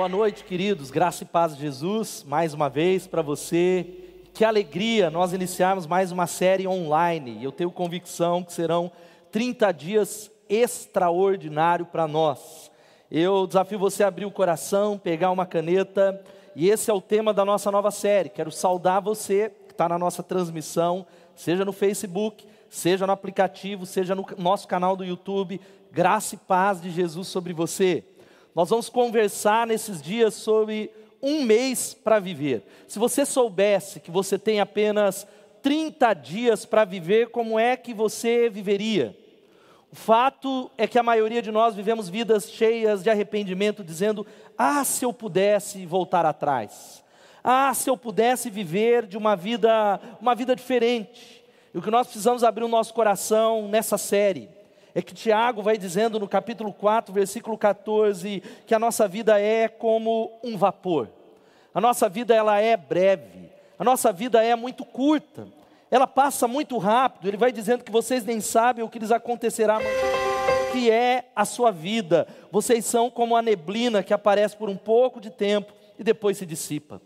Boa noite, queridos. Graça e paz de Jesus, mais uma vez para você. Que alegria nós iniciarmos mais uma série online. Eu tenho convicção que serão 30 dias extraordinários para nós. Eu desafio você a abrir o coração, pegar uma caneta, e esse é o tema da nossa nova série. Quero saudar você que está na nossa transmissão, seja no Facebook, seja no aplicativo, seja no nosso canal do YouTube. Graça e paz de Jesus sobre você. Nós vamos conversar nesses dias sobre um mês para viver. Se você soubesse que você tem apenas 30 dias para viver, como é que você viveria? O fato é que a maioria de nós vivemos vidas cheias de arrependimento, dizendo: Ah, se eu pudesse voltar atrás. Ah, se eu pudesse viver de uma vida, uma vida diferente. E o que nós precisamos abrir o nosso coração nessa série é que Tiago vai dizendo no capítulo 4, versículo 14, que a nossa vida é como um vapor. A nossa vida ela é breve. A nossa vida é muito curta. Ela passa muito rápido. Ele vai dizendo que vocês nem sabem o que lhes acontecerá. Que é a sua vida. Vocês são como a neblina que aparece por um pouco de tempo e depois se dissipa.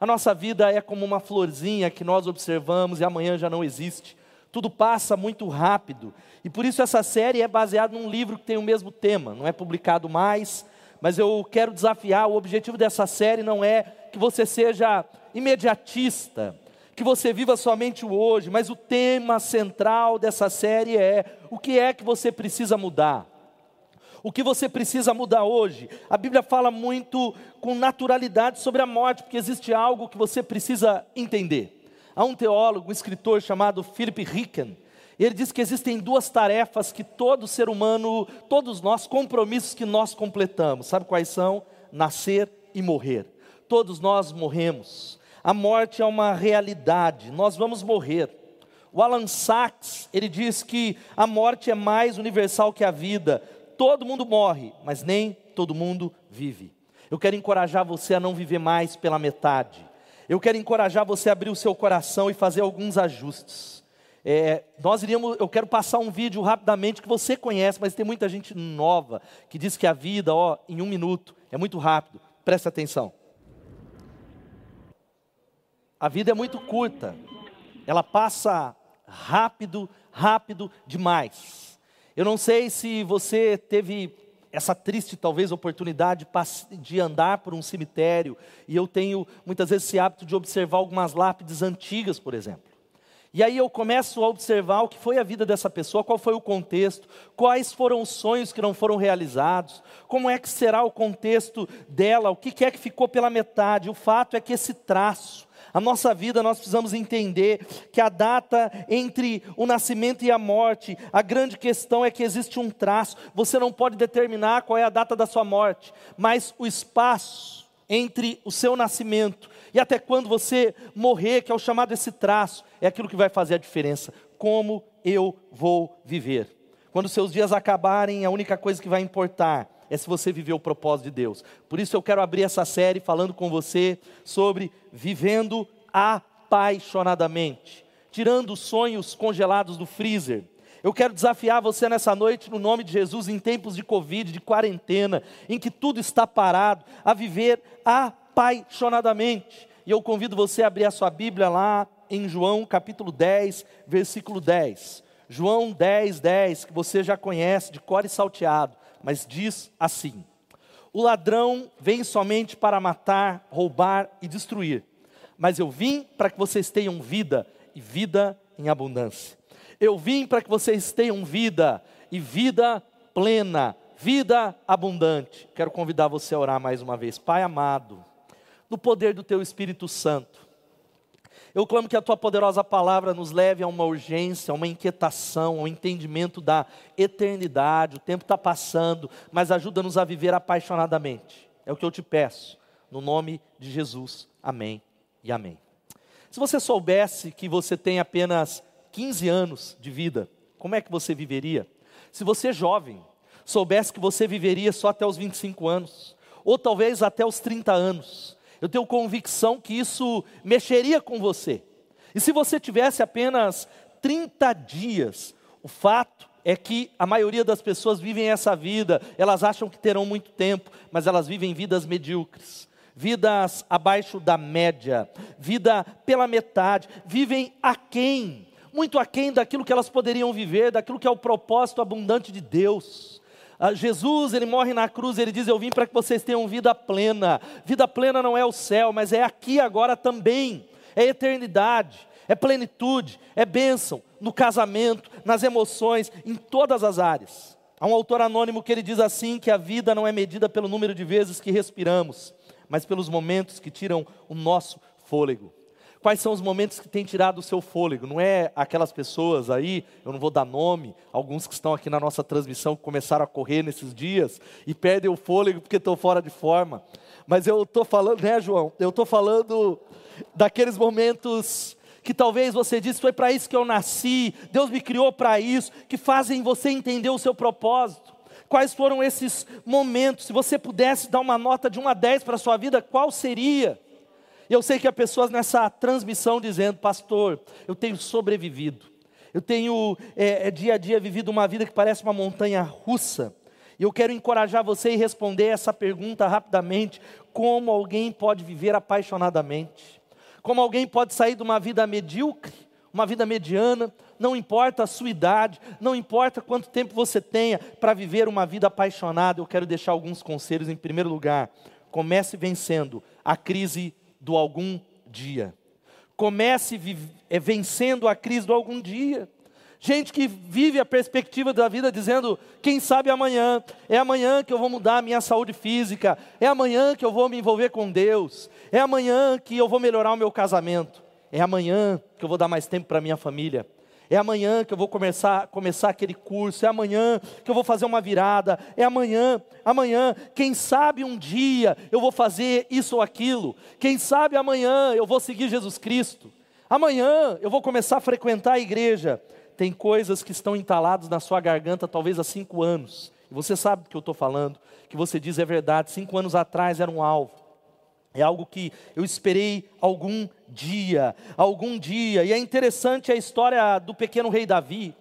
A nossa vida é como uma florzinha que nós observamos e amanhã já não existe. Tudo passa muito rápido. E por isso essa série é baseada num livro que tem o mesmo tema, não é publicado mais, mas eu quero desafiar, o objetivo dessa série não é que você seja imediatista, que você viva somente o hoje, mas o tema central dessa série é o que é que você precisa mudar. O que você precisa mudar hoje? A Bíblia fala muito com naturalidade sobre a morte, porque existe algo que você precisa entender. Há um teólogo, um escritor chamado Philip Ricken, ele diz que existem duas tarefas que todo ser humano, todos nós, compromissos que nós completamos. Sabe quais são? Nascer e morrer. Todos nós morremos. A morte é uma realidade, nós vamos morrer. O Alan Sachs, ele diz que a morte é mais universal que a vida. Todo mundo morre, mas nem todo mundo vive. Eu quero encorajar você a não viver mais pela metade. Eu quero encorajar você a abrir o seu coração e fazer alguns ajustes. É, nós iríamos, eu quero passar um vídeo rapidamente que você conhece, mas tem muita gente nova que diz que a vida, ó, em um minuto, é muito rápido. Presta atenção. A vida é muito curta. Ela passa rápido, rápido demais. Eu não sei se você teve essa triste, talvez, oportunidade de andar por um cemitério, e eu tenho muitas vezes esse hábito de observar algumas lápides antigas, por exemplo. E aí eu começo a observar o que foi a vida dessa pessoa, qual foi o contexto, quais foram os sonhos que não foram realizados, como é que será o contexto dela, o que é que ficou pela metade. O fato é que esse traço, a nossa vida, nós precisamos entender que a data entre o nascimento e a morte, a grande questão é que existe um traço. Você não pode determinar qual é a data da sua morte, mas o espaço entre o seu nascimento e até quando você morrer, que é o chamado esse traço, é aquilo que vai fazer a diferença. Como eu vou viver? Quando seus dias acabarem, a única coisa que vai importar é se você viveu o propósito de Deus. Por isso eu quero abrir essa série falando com você sobre vivendo apaixonadamente, tirando os sonhos congelados do freezer. Eu quero desafiar você nessa noite, no nome de Jesus, em tempos de Covid, de quarentena, em que tudo está parado, a viver apaixonadamente. E eu convido você a abrir a sua Bíblia lá em João capítulo 10, versículo 10. João 10, 10, que você já conhece de cor e salteado mas diz assim: O ladrão vem somente para matar, roubar e destruir, mas eu vim para que vocês tenham vida e vida em abundância. Eu vim para que vocês tenham vida e vida plena, vida abundante. Quero convidar você a orar mais uma vez. Pai amado, no poder do teu Espírito Santo, eu clamo que a tua poderosa palavra nos leve a uma urgência, a uma inquietação, ao entendimento da eternidade. O tempo está passando, mas ajuda-nos a viver apaixonadamente. É o que eu te peço, no nome de Jesus. Amém e amém. Se você soubesse que você tem apenas 15 anos de vida, como é que você viveria? Se você jovem, soubesse que você viveria só até os 25 anos, ou talvez até os 30 anos, eu tenho convicção que isso mexeria com você. E se você tivesse apenas 30 dias, o fato é que a maioria das pessoas vivem essa vida, elas acham que terão muito tempo, mas elas vivem vidas medíocres, vidas abaixo da média, vida pela metade, vivem aquém, muito aquém daquilo que elas poderiam viver, daquilo que é o propósito abundante de Deus. Ah, Jesus, ele morre na cruz, ele diz: Eu vim para que vocês tenham vida plena. Vida plena não é o céu, mas é aqui agora também, é eternidade é plenitude, é bênção no casamento, nas emoções, em todas as áreas. Há um autor anônimo que ele diz assim: que a vida não é medida pelo número de vezes que respiramos, mas pelos momentos que tiram o nosso fôlego. Quais são os momentos que têm tirado o seu fôlego? Não é aquelas pessoas aí, eu não vou dar nome, alguns que estão aqui na nossa transmissão que começaram a correr nesses dias e perdem o fôlego porque estão fora de forma. Mas eu estou falando, né, João? Eu estou falando daqueles momentos que talvez você disse, foi para isso que eu nasci, Deus me criou para isso, que fazem você entender o seu propósito. Quais foram esses momentos? Se você pudesse dar uma nota de 1 a 10 para a sua vida, qual seria? Eu sei que há pessoas nessa transmissão dizendo, pastor, eu tenho sobrevivido, eu tenho é, é, dia a dia vivido uma vida que parece uma montanha russa, e eu quero encorajar você e responder essa pergunta rapidamente: como alguém pode viver apaixonadamente? Como alguém pode sair de uma vida medíocre, uma vida mediana, não importa a sua idade, não importa quanto tempo você tenha para viver uma vida apaixonada, eu quero deixar alguns conselhos. Em primeiro lugar, comece vencendo a crise do algum dia. Comece eh, vencendo a crise do algum dia. Gente que vive a perspectiva da vida dizendo: quem sabe amanhã, é amanhã que eu vou mudar a minha saúde física, é amanhã que eu vou me envolver com Deus, é amanhã que eu vou melhorar o meu casamento, é amanhã que eu vou dar mais tempo para minha família, é amanhã que eu vou começar, começar aquele curso, é amanhã que eu vou fazer uma virada, é amanhã, amanhã, quem sabe um dia eu vou fazer isso ou aquilo, quem sabe amanhã eu vou seguir Jesus Cristo, amanhã eu vou começar a frequentar a igreja tem coisas que estão entaladas na sua garganta talvez há cinco anos. E você sabe do que eu estou falando, que você diz é verdade. Cinco anos atrás era um alvo. É algo que eu esperei algum dia, algum dia. E é interessante a história do pequeno rei Davi.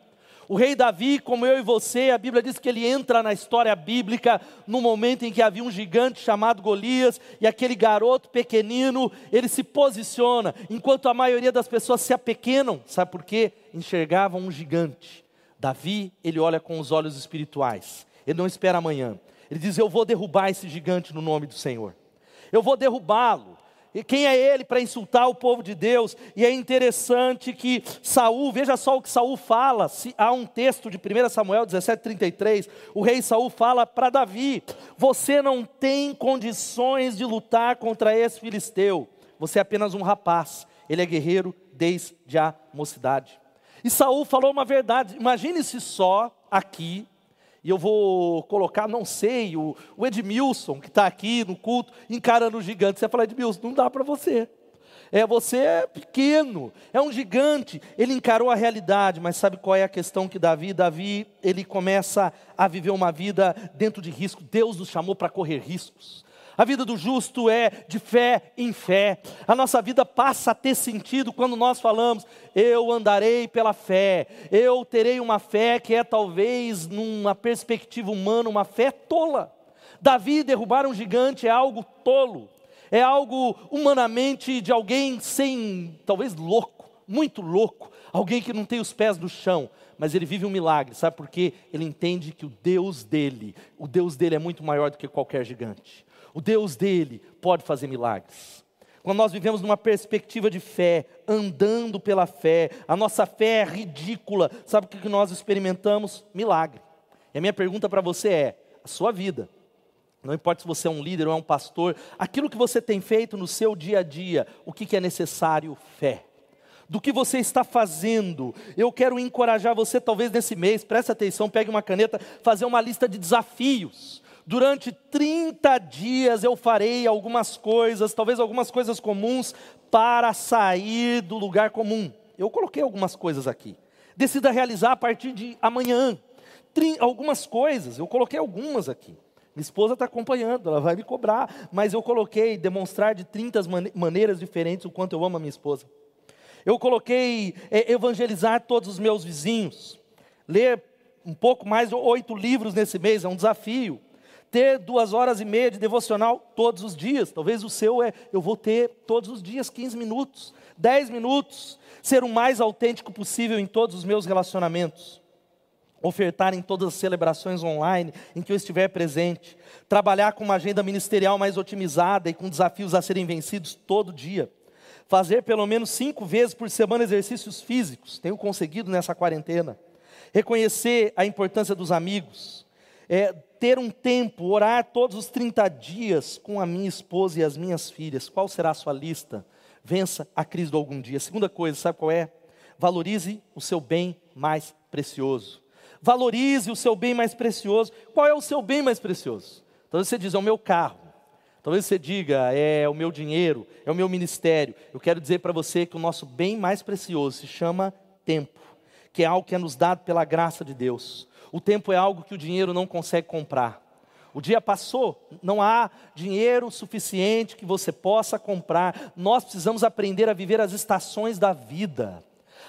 O rei Davi, como eu e você, a Bíblia diz que ele entra na história bíblica no momento em que havia um gigante chamado Golias e aquele garoto pequenino, ele se posiciona, enquanto a maioria das pessoas se apequenam, sabe por quê? Enxergavam um gigante. Davi, ele olha com os olhos espirituais, ele não espera amanhã. Ele diz: Eu vou derrubar esse gigante no nome do Senhor, eu vou derrubá-lo. E quem é ele para insultar o povo de Deus? E é interessante que Saul, veja só o que Saul fala, se, há um texto de 1 Samuel 17:33, o rei Saul fala para Davi: "Você não tem condições de lutar contra esse filisteu. Você é apenas um rapaz. Ele é guerreiro desde a mocidade." E Saul falou uma verdade. Imagine-se só aqui e eu vou colocar, não sei, o, Edmilson, que está aqui no culto, encarando o gigante. Você fala, Edmilson, não dá para você. É, você é pequeno, é um gigante. Ele encarou a realidade, mas sabe qual é a questão que Davi? Davi, ele começa a viver uma vida dentro de risco. Deus nos chamou para correr riscos. A vida do justo é de fé em fé. A nossa vida passa a ter sentido quando nós falamos: eu andarei pela fé. Eu terei uma fé que é talvez, numa perspectiva humana, uma fé tola. Davi derrubar um gigante é algo tolo. É algo humanamente de alguém sem, talvez louco, muito louco, alguém que não tem os pés no chão, mas ele vive um milagre, sabe por quê? Ele entende que o Deus dele, o Deus dele é muito maior do que qualquer gigante. O Deus dele pode fazer milagres. Quando nós vivemos numa perspectiva de fé, andando pela fé, a nossa fé é ridícula, sabe o que nós experimentamos? Milagre. E a minha pergunta para você é: a sua vida, não importa se você é um líder ou é um pastor, aquilo que você tem feito no seu dia a dia, o que, que é necessário? Fé do que você está fazendo. Eu quero encorajar você, talvez nesse mês, preste atenção, pegue uma caneta, fazer uma lista de desafios. Durante 30 dias eu farei algumas coisas, talvez algumas coisas comuns, para sair do lugar comum. Eu coloquei algumas coisas aqui. Decida realizar a partir de amanhã. algumas coisas, eu coloquei algumas aqui. Minha esposa está acompanhando, ela vai me cobrar, mas eu coloquei demonstrar de 30 maneiras diferentes o quanto eu amo a minha esposa. Eu coloquei é, evangelizar todos os meus vizinhos, ler um pouco mais oito livros nesse mês, é um desafio. Ter duas horas e meia de devocional todos os dias. Talvez o seu é, eu vou ter todos os dias 15 minutos, 10 minutos. Ser o mais autêntico possível em todos os meus relacionamentos. Ofertar em todas as celebrações online em que eu estiver presente, trabalhar com uma agenda ministerial mais otimizada e com desafios a serem vencidos todo dia, fazer pelo menos cinco vezes por semana exercícios físicos, tenho conseguido nessa quarentena, reconhecer a importância dos amigos, é, ter um tempo, orar todos os 30 dias com a minha esposa e as minhas filhas, qual será a sua lista? Vença a crise do algum dia. Segunda coisa, sabe qual é? Valorize o seu bem mais precioso. Valorize o seu bem mais precioso. Qual é o seu bem mais precioso? Talvez você diz, é o meu carro. Talvez você diga, é o meu dinheiro, é o meu ministério. Eu quero dizer para você que o nosso bem mais precioso se chama tempo, que é algo que é nos dado pela graça de Deus. O tempo é algo que o dinheiro não consegue comprar. O dia passou, não há dinheiro suficiente que você possa comprar. Nós precisamos aprender a viver as estações da vida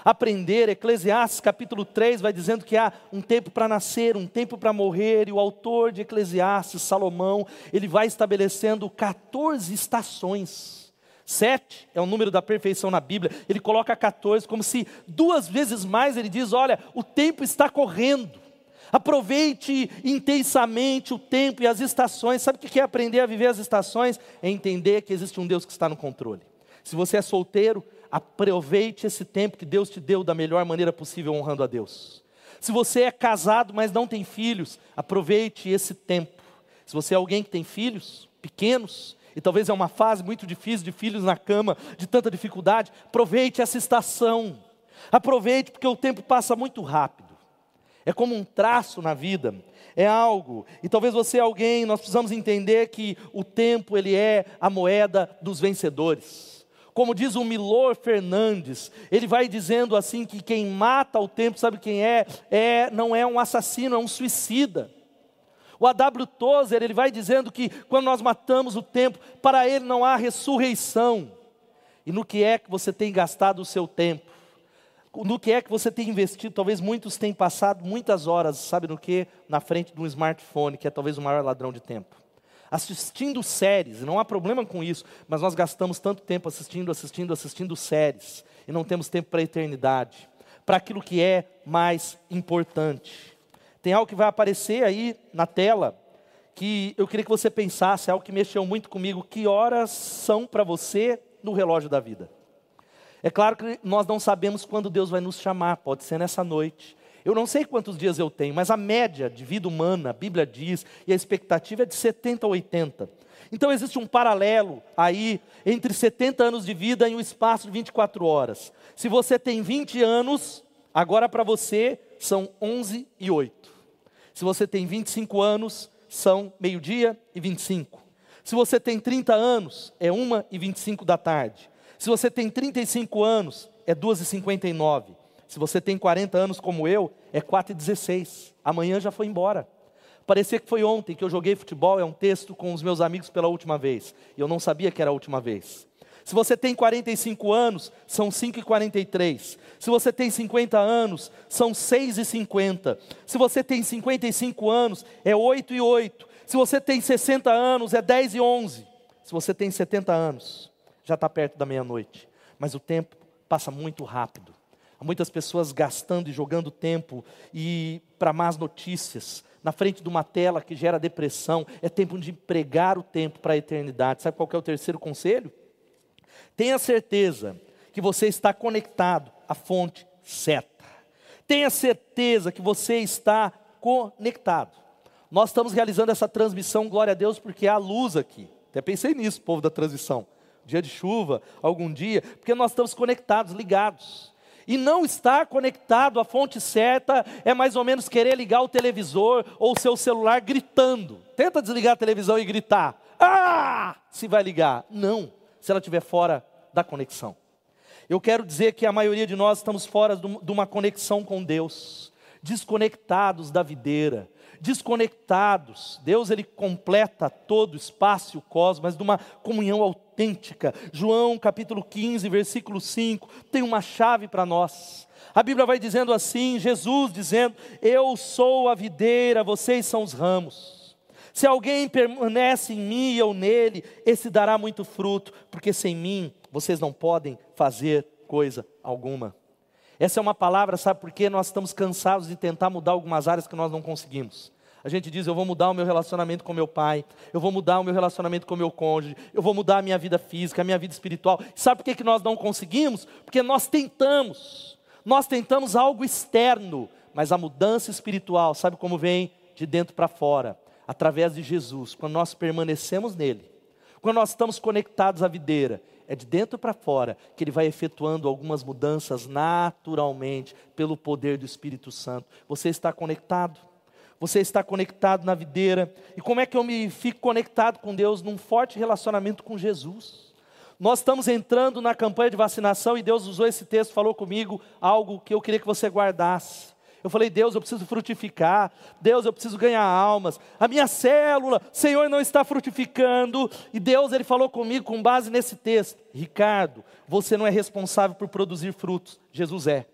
aprender. Eclesiastes capítulo 3 vai dizendo que há um tempo para nascer, um tempo para morrer, e o autor de Eclesiastes, Salomão, ele vai estabelecendo 14 estações. Sete é o número da perfeição na Bíblia, ele coloca 14 como se duas vezes mais ele diz: olha, o tempo está correndo. Aproveite intensamente o tempo e as estações. Sabe o que é aprender a viver as estações? É entender que existe um Deus que está no controle. Se você é solteiro, aproveite esse tempo que Deus te deu da melhor maneira possível, honrando a Deus. Se você é casado, mas não tem filhos, aproveite esse tempo. Se você é alguém que tem filhos pequenos, e talvez é uma fase muito difícil de filhos na cama, de tanta dificuldade, aproveite essa estação. Aproveite, porque o tempo passa muito rápido. É como um traço na vida, é algo. E talvez você é alguém, nós precisamos entender que o tempo ele é a moeda dos vencedores. Como diz o Milor Fernandes, ele vai dizendo assim que quem mata o tempo, sabe quem é? É não é um assassino, é um suicida. O A.W. Tozer, ele vai dizendo que quando nós matamos o tempo, para ele não há ressurreição. E no que é que você tem gastado o seu tempo? No que é que você tem investido? Talvez muitos tenham passado muitas horas, sabe no que? Na frente de um smartphone, que é talvez o maior ladrão de tempo assistindo séries, não há problema com isso, mas nós gastamos tanto tempo assistindo, assistindo, assistindo séries, e não temos tempo para a eternidade, para aquilo que é mais importante. Tem algo que vai aparecer aí na tela, que eu queria que você pensasse, algo que mexeu muito comigo, que horas são para você no relógio da vida? É claro que nós não sabemos quando Deus vai nos chamar, pode ser nessa noite, eu não sei quantos dias eu tenho, mas a média de vida humana, a Bíblia diz, e a expectativa é de 70 a 80. Então existe um paralelo aí entre 70 anos de vida em um espaço de 24 horas. Se você tem 20 anos, agora para você são 11 e 8. Se você tem 25 anos, são meio-dia e 25. Se você tem 30 anos, é 1 e 25 da tarde. Se você tem 35 anos, é 2 e 59. Se você tem 40 anos como eu, é 4 e 16. Amanhã já foi embora. Parecia que foi ontem que eu joguei futebol, é um texto com os meus amigos pela última vez. E eu não sabia que era a última vez. Se você tem 45 anos, são 5 e 43. Se você tem 50 anos, são 6 e 50. Se você tem 55 anos, é 8 e 8. Se você tem 60 anos, é 10 e 11. Se você tem 70 anos, já está perto da meia-noite. Mas o tempo passa muito rápido. Há muitas pessoas gastando e jogando tempo e para más notícias, na frente de uma tela que gera depressão. É tempo de empregar o tempo para a eternidade. Sabe qual é o terceiro conselho? Tenha certeza que você está conectado à fonte certa. Tenha certeza que você está conectado. Nós estamos realizando essa transmissão, glória a Deus, porque há luz aqui. Até pensei nisso, povo da transmissão. Dia de chuva, algum dia, porque nós estamos conectados, ligados e não estar conectado à fonte certa é mais ou menos querer ligar o televisor ou o seu celular gritando. Tenta desligar a televisão e gritar. Ah! Se vai ligar. Não, se ela estiver fora da conexão. Eu quero dizer que a maioria de nós estamos fora de uma conexão com Deus, desconectados da videira, desconectados. Deus ele completa todo o espaço e o cosmos, mas de uma comunhão autêntica. João capítulo 15, versículo 5, tem uma chave para nós. A Bíblia vai dizendo assim, Jesus dizendo: "Eu sou a videira, vocês são os ramos". Se alguém permanece em mim eu nele, esse dará muito fruto, porque sem mim vocês não podem fazer coisa alguma. Essa é uma palavra, sabe por quê? Nós estamos cansados de tentar mudar algumas áreas que nós não conseguimos. A gente diz: eu vou mudar o meu relacionamento com meu pai, eu vou mudar o meu relacionamento com meu cônjuge, eu vou mudar a minha vida física, a minha vida espiritual. Sabe por que, que nós não conseguimos? Porque nós tentamos, nós tentamos algo externo, mas a mudança espiritual, sabe como vem? De dentro para fora, através de Jesus, quando nós permanecemos nele, quando nós estamos conectados à videira, é de dentro para fora que ele vai efetuando algumas mudanças naturalmente pelo poder do Espírito Santo. Você está conectado? Você está conectado na videira. E como é que eu me fico conectado com Deus num forte relacionamento com Jesus? Nós estamos entrando na campanha de vacinação e Deus usou esse texto, falou comigo algo que eu queria que você guardasse. Eu falei, Deus, eu preciso frutificar. Deus, eu preciso ganhar almas. A minha célula, Senhor, não está frutificando. E Deus, Ele falou comigo com base nesse texto: Ricardo, você não é responsável por produzir frutos. Jesus é.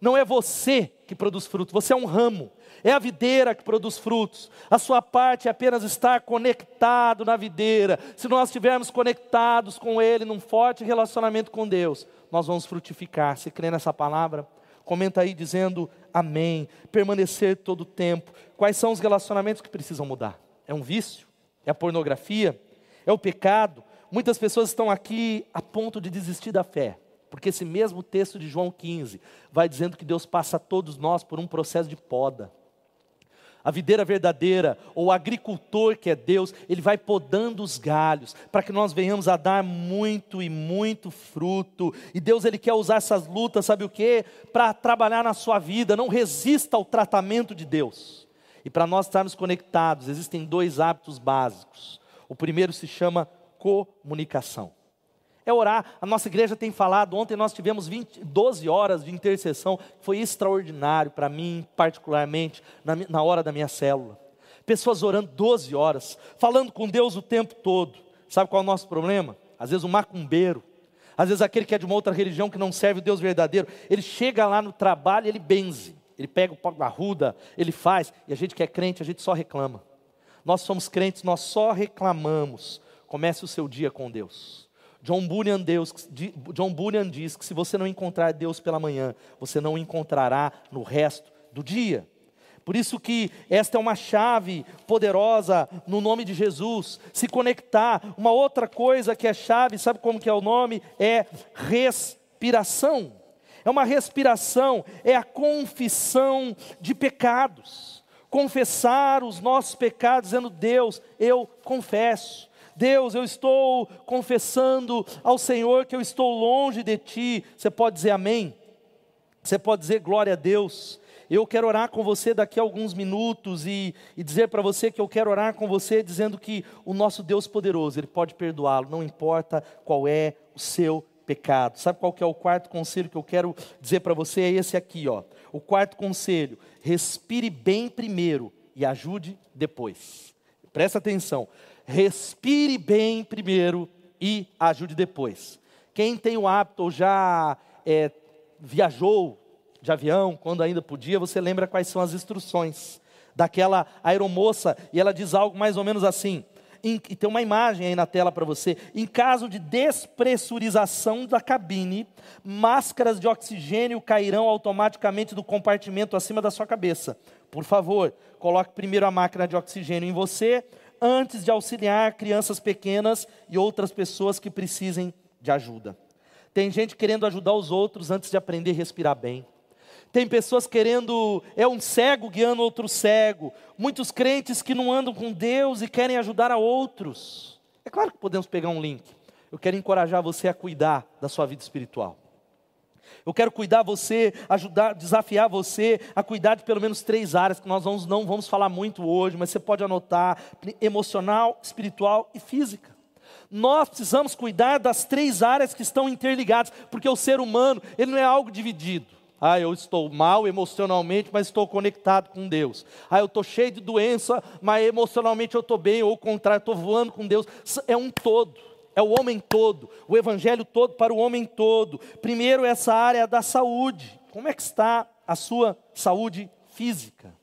Não é você que produz frutos, você é um ramo. É a videira que produz frutos. A sua parte é apenas estar conectado na videira. Se nós estivermos conectados com Ele, num forte relacionamento com Deus, nós vamos frutificar. Você crê nessa palavra? Comenta aí dizendo amém. Permanecer todo o tempo. Quais são os relacionamentos que precisam mudar? É um vício? É a pornografia? É o pecado? Muitas pessoas estão aqui a ponto de desistir da fé. Porque esse mesmo texto de João 15 vai dizendo que Deus passa todos nós por um processo de poda a videira verdadeira, ou o agricultor que é Deus, ele vai podando os galhos, para que nós venhamos a dar muito e muito fruto. E Deus ele quer usar essas lutas, sabe o que? Para trabalhar na sua vida, não resista ao tratamento de Deus. E para nós estarmos conectados, existem dois hábitos básicos. O primeiro se chama comunicação é orar. A nossa igreja tem falado, ontem nós tivemos 20, 12 horas de intercessão, foi extraordinário para mim, particularmente, na, na hora da minha célula. Pessoas orando 12 horas, falando com Deus o tempo todo. Sabe qual é o nosso problema? Às vezes o macumbeiro, às vezes aquele que é de uma outra religião que não serve o Deus verdadeiro, ele chega lá no trabalho e ele benze. Ele pega o pó da ruda, ele faz, e a gente que é crente, a gente só reclama. Nós somos crentes, nós só reclamamos. Comece o seu dia com Deus. John Bunyan, Deus, John Bunyan diz que se você não encontrar Deus pela manhã, você não encontrará no resto do dia. Por isso que esta é uma chave poderosa no nome de Jesus. Se conectar. Uma outra coisa que é chave, sabe como que é o nome? É respiração. É uma respiração, é a confissão de pecados. Confessar os nossos pecados, dizendo: Deus, eu confesso. Deus, eu estou confessando ao Senhor que eu estou longe de ti. Você pode dizer amém? Você pode dizer glória a Deus. Eu quero orar com você daqui a alguns minutos e, e dizer para você que eu quero orar com você dizendo que o nosso Deus poderoso, Ele pode perdoá-lo, não importa qual é o seu pecado. Sabe qual que é o quarto conselho que eu quero dizer para você? É esse aqui, ó. O quarto conselho: respire bem primeiro e ajude depois. Presta atenção respire bem primeiro e ajude depois. Quem tem o hábito ou já é, viajou de avião, quando ainda podia, você lembra quais são as instruções daquela aeromoça, e ela diz algo mais ou menos assim. Em, e tem uma imagem aí na tela para você. Em caso de despressurização da cabine, máscaras de oxigênio cairão automaticamente do compartimento acima da sua cabeça. Por favor, coloque primeiro a máquina de oxigênio em você, antes de auxiliar crianças pequenas e outras pessoas que precisem de ajuda. Tem gente querendo ajudar os outros antes de aprender a respirar bem. Tem pessoas querendo, é um cego guiando outro cego. Muitos crentes que não andam com Deus e querem ajudar a outros. É claro que podemos pegar um link. Eu quero encorajar você a cuidar da sua vida espiritual. Eu quero cuidar você, ajudar, desafiar você a cuidar de pelo menos três áreas que nós vamos, não vamos falar muito hoje, mas você pode anotar: emocional, espiritual e física. Nós precisamos cuidar das três áreas que estão interligadas, porque o ser humano, ele não é algo dividido. Ah, eu estou mal emocionalmente, mas estou conectado com Deus. Ah, eu estou cheio de doença, mas emocionalmente eu estou bem, ou o contrário, estou voando com Deus. É um todo, é o homem todo, o evangelho todo para o homem todo. Primeiro, essa área da saúde. Como é que está a sua saúde física?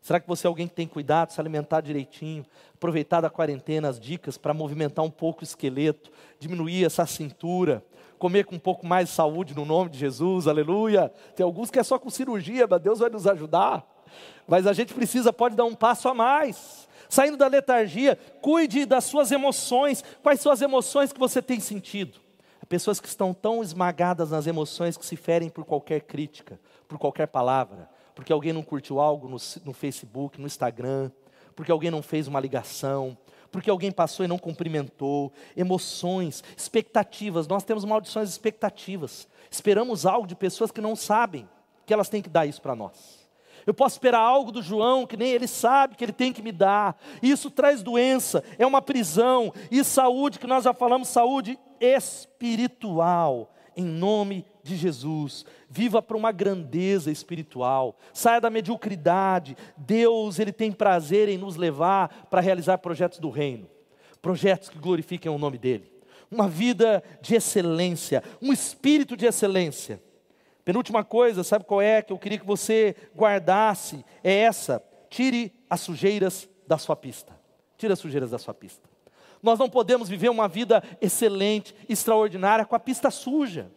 Será que você é alguém que tem cuidado, se alimentar direitinho, aproveitar da quarentena as dicas para movimentar um pouco o esqueleto, diminuir essa cintura, comer com um pouco mais de saúde no nome de Jesus, aleluia. Tem alguns que é só com cirurgia, mas Deus vai nos ajudar. Mas a gente precisa, pode dar um passo a mais. Saindo da letargia, cuide das suas emoções. Quais são as emoções que você tem sentido? Pessoas que estão tão esmagadas nas emoções que se ferem por qualquer crítica, por qualquer palavra porque alguém não curtiu algo no, no Facebook, no Instagram, porque alguém não fez uma ligação, porque alguém passou e não cumprimentou, emoções, expectativas. Nós temos maldições expectativas. Esperamos algo de pessoas que não sabem que elas têm que dar isso para nós. Eu posso esperar algo do João que nem ele sabe que ele tem que me dar. Isso traz doença, é uma prisão. E saúde, que nós já falamos, saúde espiritual, em nome de Jesus, viva para uma grandeza espiritual, saia da mediocridade. Deus, Ele tem prazer em nos levar para realizar projetos do reino, projetos que glorifiquem o nome dEle. Uma vida de excelência, um espírito de excelência. Penúltima coisa, sabe qual é que eu queria que você guardasse? É essa: tire as sujeiras da sua pista. Tire as sujeiras da sua pista. Nós não podemos viver uma vida excelente, extraordinária com a pista suja.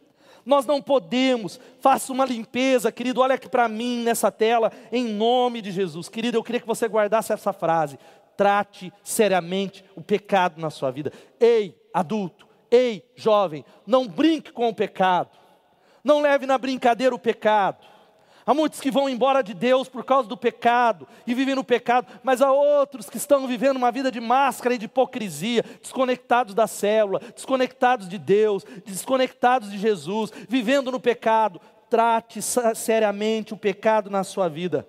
Nós não podemos. Faça uma limpeza, querido. Olha aqui para mim nessa tela, em nome de Jesus. Querido, eu queria que você guardasse essa frase. Trate seriamente o pecado na sua vida. Ei, adulto, ei, jovem, não brinque com o pecado. Não leve na brincadeira o pecado. Há muitos que vão embora de Deus por causa do pecado e vivem no pecado, mas há outros que estão vivendo uma vida de máscara e de hipocrisia, desconectados da célula, desconectados de Deus, desconectados de Jesus, vivendo no pecado. Trate seriamente o pecado na sua vida.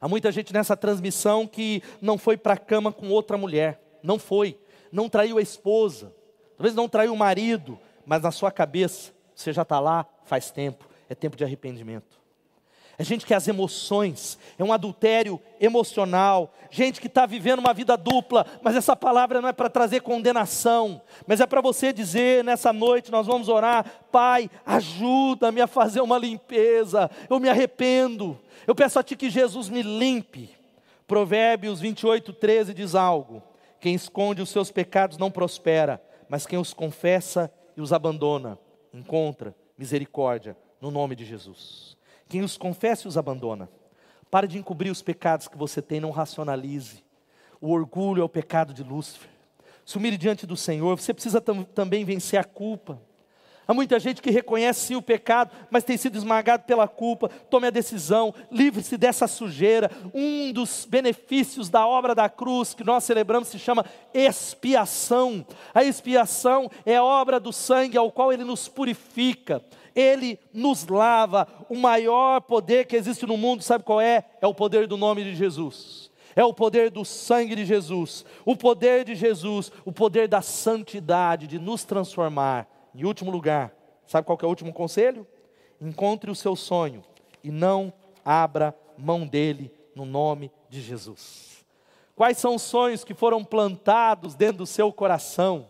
Há muita gente nessa transmissão que não foi para a cama com outra mulher, não foi, não traiu a esposa, talvez não traiu o marido, mas na sua cabeça você já está lá faz tempo, é tempo de arrependimento. É gente que as emoções, é um adultério emocional, gente que está vivendo uma vida dupla, mas essa palavra não é para trazer condenação, mas é para você dizer nessa noite, nós vamos orar, Pai, ajuda-me a fazer uma limpeza, eu me arrependo, eu peço a Ti que Jesus me limpe. Provérbios 28, 13 diz algo: quem esconde os seus pecados não prospera, mas quem os confessa e os abandona, encontra misericórdia no nome de Jesus. Quem os confessa e os abandona. Pare de encobrir os pecados que você tem, não racionalize. O orgulho é o pecado de Lúcifer. Se humilhe diante do Senhor, você precisa tam também vencer a culpa. Há muita gente que reconhece sim o pecado, mas tem sido esmagado pela culpa. Tome a decisão, livre-se dessa sujeira. Um dos benefícios da obra da cruz que nós celebramos se chama expiação. A expiação é a obra do sangue ao qual ele nos purifica. Ele nos lava. O maior poder que existe no mundo, sabe qual é? É o poder do nome de Jesus. É o poder do sangue de Jesus. O poder de Jesus, o poder da santidade, de nos transformar. Em último lugar, sabe qual é o último conselho? Encontre o seu sonho e não abra mão dele no nome de Jesus. Quais são os sonhos que foram plantados dentro do seu coração?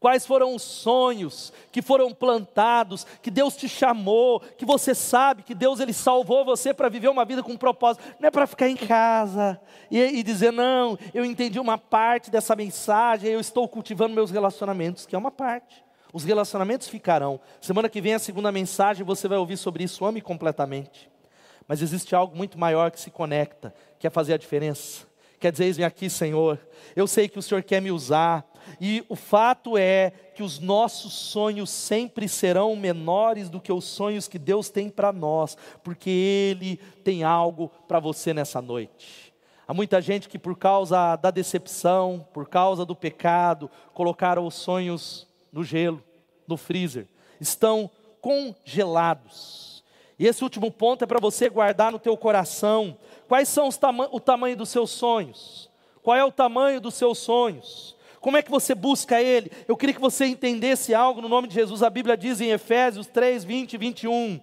Quais foram os sonhos que foram plantados, que Deus te chamou, que você sabe que Deus ele salvou você para viver uma vida com propósito, não é para ficar em casa e, e, dizer, não, eu entendi uma parte dessa mensagem, eu estou cultivando meus relacionamentos, que é uma parte. Os relacionamentos ficarão. Semana que vem a segunda mensagem, você vai ouvir sobre isso, ame completamente. Mas existe algo muito maior que se conecta, que é fazer a diferença. Quer dizer, eis-me aqui, Senhor. Eu sei que o Senhor quer me usar, e o fato é que os nossos sonhos sempre serão menores do que os sonhos que Deus tem para nós, porque Ele tem algo para você nessa noite. Há muita gente que, por causa da decepção, por causa do pecado, colocaram os sonhos no gelo, no freezer, estão congelados. E esse último ponto é para você guardar no teu coração. Quais são tama o tamanho dos seus sonhos? Qual é o tamanho dos seus sonhos? Como é que você busca Ele? Eu queria que você entendesse algo no nome de Jesus. A Bíblia diz em Efésios 3, 20 e 21.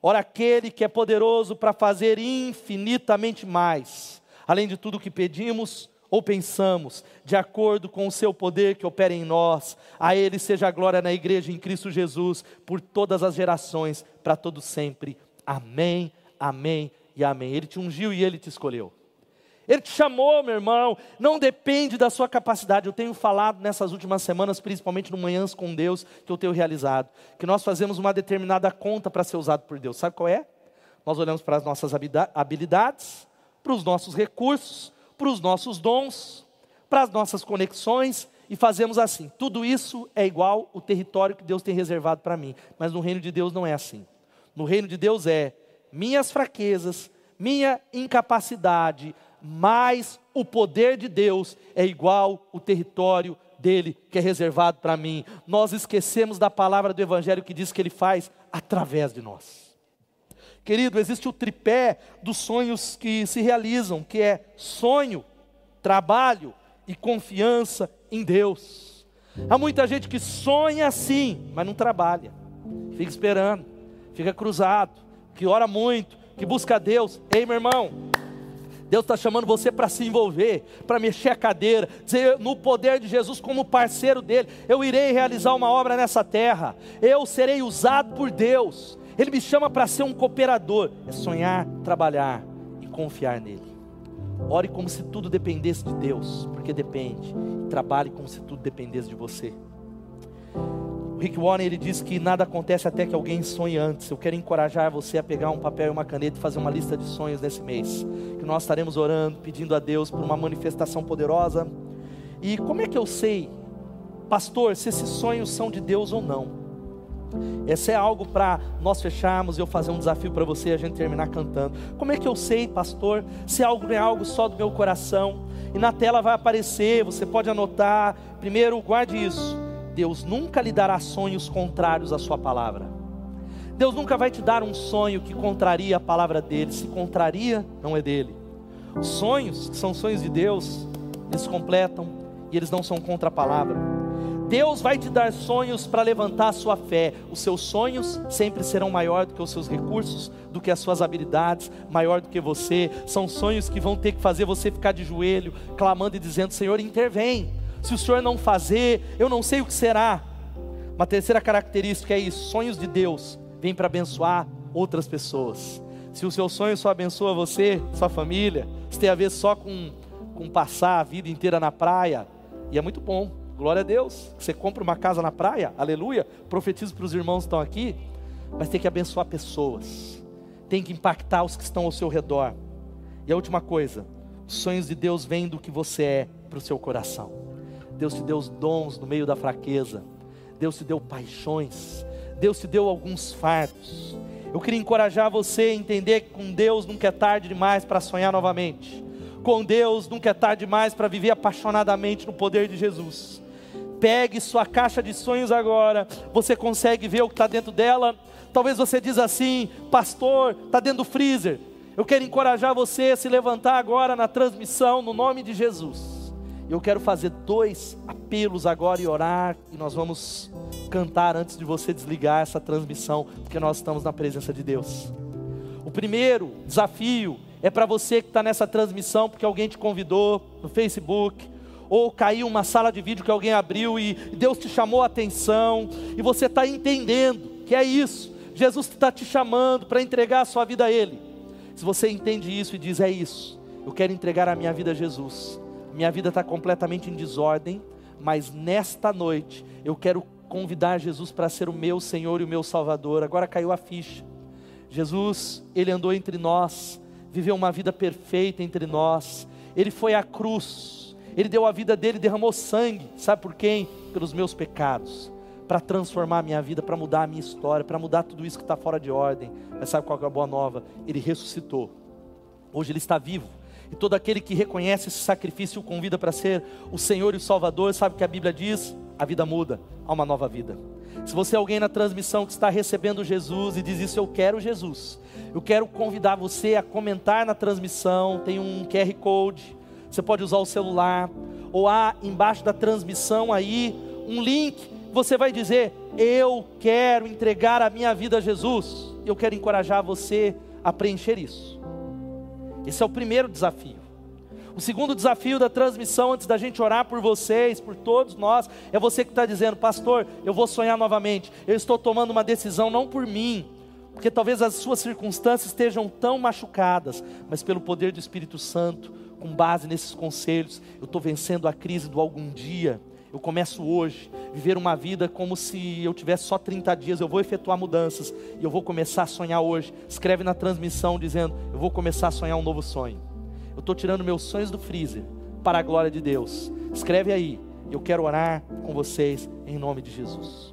Ora, aquele que é poderoso para fazer infinitamente mais, além de tudo o que pedimos ou pensamos, de acordo com o seu poder que opera em nós, a Ele seja a glória na igreja em Cristo Jesus, por todas as gerações, para todos sempre. Amém, amém e amém. Ele te ungiu e Ele te escolheu. Ele te chamou, meu irmão. Não depende da sua capacidade. Eu tenho falado nessas últimas semanas, principalmente no Manhãs com Deus, que eu tenho realizado, que nós fazemos uma determinada conta para ser usado por Deus. Sabe qual é? Nós olhamos para as nossas habilidades, para os nossos recursos, para os nossos dons, para as nossas conexões e fazemos assim. Tudo isso é igual o território que Deus tem reservado para mim. Mas no reino de Deus não é assim. No reino de Deus é minhas fraquezas, minha incapacidade, mas o poder de Deus é igual o território dele que é reservado para mim. Nós esquecemos da palavra do Evangelho que diz que ele faz através de nós. Querido, existe o tripé dos sonhos que se realizam, que é sonho, trabalho e confiança em Deus. Há muita gente que sonha assim, mas não trabalha, fica esperando, fica cruzado, que ora muito, que busca Deus. Ei, meu irmão, Deus está chamando você para se envolver, para mexer a cadeira, dizer no poder de Jesus como parceiro dele. Eu irei realizar uma obra nessa terra, eu serei usado por Deus. Ele me chama para ser um cooperador. É sonhar, trabalhar e confiar nele. Ore como se tudo dependesse de Deus, porque depende. Trabalhe como se tudo dependesse de você. Rick Warren ele diz que nada acontece até que alguém sonhe antes. Eu quero encorajar você a pegar um papel e uma caneta e fazer uma lista de sonhos nesse mês. Que nós estaremos orando, pedindo a Deus por uma manifestação poderosa. E como é que eu sei, pastor, se esses sonhos são de Deus ou não? Esse é algo para nós fecharmos e eu fazer um desafio para você e a gente terminar cantando. Como é que eu sei, pastor, se algo é algo só do meu coração? E na tela vai aparecer, você pode anotar. Primeiro, guarde isso Deus nunca lhe dará sonhos contrários à sua palavra. Deus nunca vai te dar um sonho que contraria a palavra dele. Se contraria, não é dele. Os sonhos, que são sonhos de Deus, eles completam e eles não são contra a palavra. Deus vai te dar sonhos para levantar a sua fé. Os seus sonhos sempre serão maior do que os seus recursos, do que as suas habilidades, maior do que você. São sonhos que vão ter que fazer você ficar de joelho, clamando e dizendo: Senhor, intervém se o Senhor não fazer, eu não sei o que será. Uma terceira característica é isso: sonhos de Deus vêm para abençoar outras pessoas. Se o seu sonho só abençoa você, sua família, se tem a ver só com, com passar a vida inteira na praia, e é muito bom, glória a Deus. Você compra uma casa na praia, aleluia. Profetizo para os irmãos que estão aqui, mas tem que abençoar pessoas, tem que impactar os que estão ao seu redor. E a última coisa, os sonhos de Deus vêm do que você é para o seu coração. Deus te deu os dons no meio da fraqueza. Deus te deu paixões. Deus te deu alguns fardos. Eu queria encorajar você a entender que com Deus nunca é tarde demais para sonhar novamente. Com Deus nunca é tarde demais para viver apaixonadamente no poder de Jesus. Pegue sua caixa de sonhos agora. Você consegue ver o que está dentro dela? Talvez você diz assim, pastor, está dentro do freezer. Eu quero encorajar você a se levantar agora na transmissão, no nome de Jesus eu quero fazer dois apelos agora e orar, e nós vamos cantar antes de você desligar essa transmissão, porque nós estamos na presença de Deus. O primeiro desafio é para você que está nessa transmissão, porque alguém te convidou no Facebook, ou caiu uma sala de vídeo que alguém abriu e Deus te chamou a atenção, e você está entendendo que é isso, Jesus está te chamando para entregar a sua vida a Ele. Se você entende isso e diz: É isso, eu quero entregar a minha vida a Jesus minha vida está completamente em desordem, mas nesta noite eu quero convidar Jesus para ser o meu Senhor e o meu Salvador. Agora caiu a ficha. Jesus, ele andou entre nós, viveu uma vida perfeita entre nós. Ele foi à cruz, ele deu a vida dele, derramou sangue. Sabe por quem? Pelos meus pecados, para transformar a minha vida, para mudar a minha história, para mudar tudo isso que está fora de ordem. Mas sabe qual é a boa nova? Ele ressuscitou. Hoje ele está vivo e todo aquele que reconhece esse sacrifício o convida para ser o Senhor e o Salvador, sabe o que a Bíblia diz? A vida muda, há uma nova vida. Se você é alguém na transmissão que está recebendo Jesus e diz isso, eu quero Jesus, eu quero convidar você a comentar na transmissão, tem um QR Code, você pode usar o celular, ou há embaixo da transmissão aí um link você vai dizer: Eu quero entregar a minha vida a Jesus. Eu quero encorajar você a preencher isso. Esse é o primeiro desafio. O segundo desafio da transmissão, antes da gente orar por vocês, por todos nós, é você que está dizendo, pastor, eu vou sonhar novamente. Eu estou tomando uma decisão não por mim, porque talvez as suas circunstâncias estejam tão machucadas, mas pelo poder do Espírito Santo, com base nesses conselhos, eu estou vencendo a crise do algum dia. Eu começo hoje, viver uma vida como se eu tivesse só 30 dias, eu vou efetuar mudanças e eu vou começar a sonhar hoje. Escreve na transmissão dizendo: Eu vou começar a sonhar um novo sonho. Eu estou tirando meus sonhos do freezer para a glória de Deus. Escreve aí. Eu quero orar com vocês em nome de Jesus.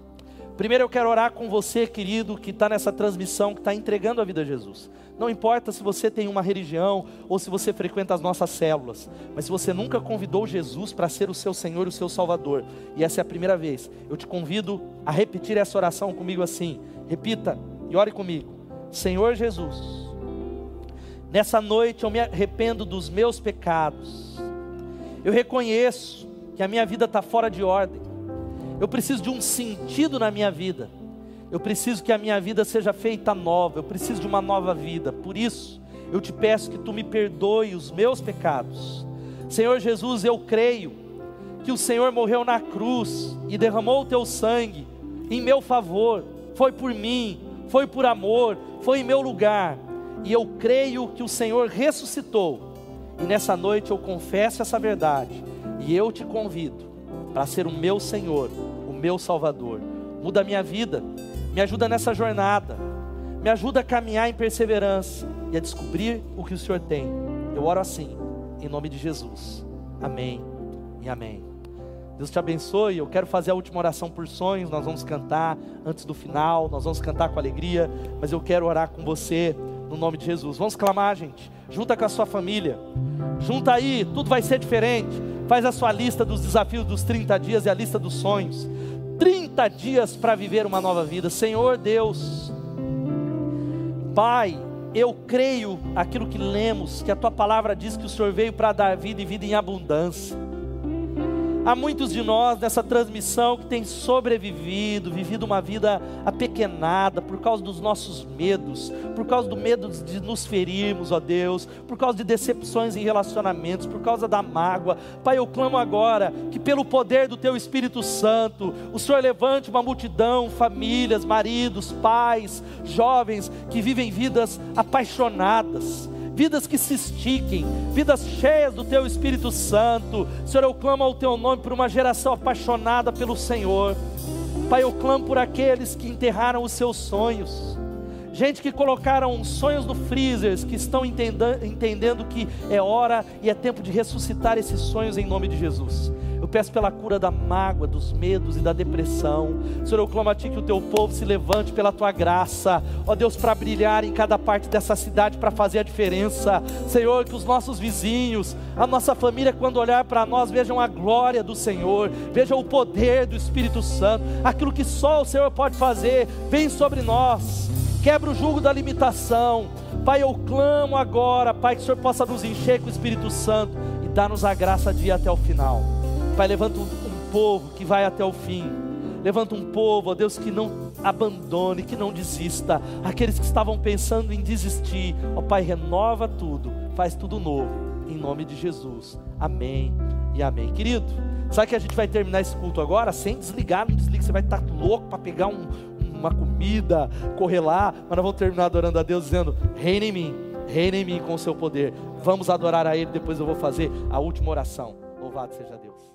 Primeiro eu quero orar com você, querido, que está nessa transmissão, que está entregando a vida a Jesus. Não importa se você tem uma religião ou se você frequenta as nossas células, mas se você nunca convidou Jesus para ser o seu Senhor e o seu Salvador, e essa é a primeira vez, eu te convido a repetir essa oração comigo assim. Repita e ore comigo. Senhor Jesus, Nessa noite eu me arrependo dos meus pecados. Eu reconheço que a minha vida está fora de ordem. Eu preciso de um sentido na minha vida. Eu preciso que a minha vida seja feita nova. Eu preciso de uma nova vida. Por isso, eu te peço que tu me perdoe os meus pecados. Senhor Jesus, eu creio que o Senhor morreu na cruz e derramou o teu sangue em meu favor. Foi por mim, foi por amor, foi em meu lugar e eu creio que o Senhor ressuscitou. E nessa noite eu confesso essa verdade e eu te convido para ser o meu Senhor, o meu Salvador. Muda a minha vida, me ajuda nessa jornada, me ajuda a caminhar em perseverança e a descobrir o que o Senhor tem. Eu oro assim, em nome de Jesus. Amém e amém. Deus te abençoe. Eu quero fazer a última oração por sonhos. Nós vamos cantar antes do final, nós vamos cantar com alegria, mas eu quero orar com você no nome de Jesus. Vamos clamar, gente. Junta com a sua família. Junta aí, tudo vai ser diferente. Faz a sua lista dos desafios dos 30 dias e a lista dos sonhos. 30 dias para viver uma nova vida. Senhor Deus, Pai, eu creio aquilo que lemos, que a tua palavra diz que o Senhor veio para dar vida e vida em abundância. Há muitos de nós nessa transmissão que têm sobrevivido, vivido uma vida apequenada por causa dos nossos medos, por causa do medo de nos ferirmos, ó Deus, por causa de decepções em relacionamentos, por causa da mágoa. Pai, eu clamo agora que pelo poder do Teu Espírito Santo, o Senhor levante uma multidão, famílias, maridos, pais, jovens que vivem vidas apaixonadas vidas que se estiquem, vidas cheias do Teu Espírito Santo. Senhor, eu clamo ao Teu nome por uma geração apaixonada pelo Senhor. Pai, eu clamo por aqueles que enterraram os seus sonhos. Gente que colocaram sonhos no freezer, que estão entendendo que é hora e é tempo de ressuscitar esses sonhos em nome de Jesus. Peço pela cura da mágoa, dos medos e da depressão. Senhor, eu clamo a Ti que o Teu povo se levante pela Tua graça. Ó Deus, para brilhar em cada parte dessa cidade, para fazer a diferença. Senhor, que os nossos vizinhos, a nossa família, quando olhar para nós, vejam a glória do Senhor, vejam o poder do Espírito Santo. Aquilo que só o Senhor pode fazer, vem sobre nós. Quebra o jugo da limitação. Pai, eu clamo agora, Pai, que o Senhor possa nos encher com o Espírito Santo e dar-nos a graça de ir até o final. Pai, levanta um, povo que vai até o fim. Levanta um povo, ó Deus, que não abandone, que não desista. Aqueles que estavam pensando em desistir, ó Pai, renova tudo, faz tudo novo, em nome de Jesus. Amém e amém. Querido, sabe que a gente vai terminar esse culto agora sem desligar? Não desliga, você vai estar louco para pegar um, uma comida, correr lá, mas nós vamos terminar adorando a Deus, dizendo: Reina em mim, reina em mim com o seu poder. Vamos adorar a Ele, depois eu vou fazer a última oração. Louvado seja Deus.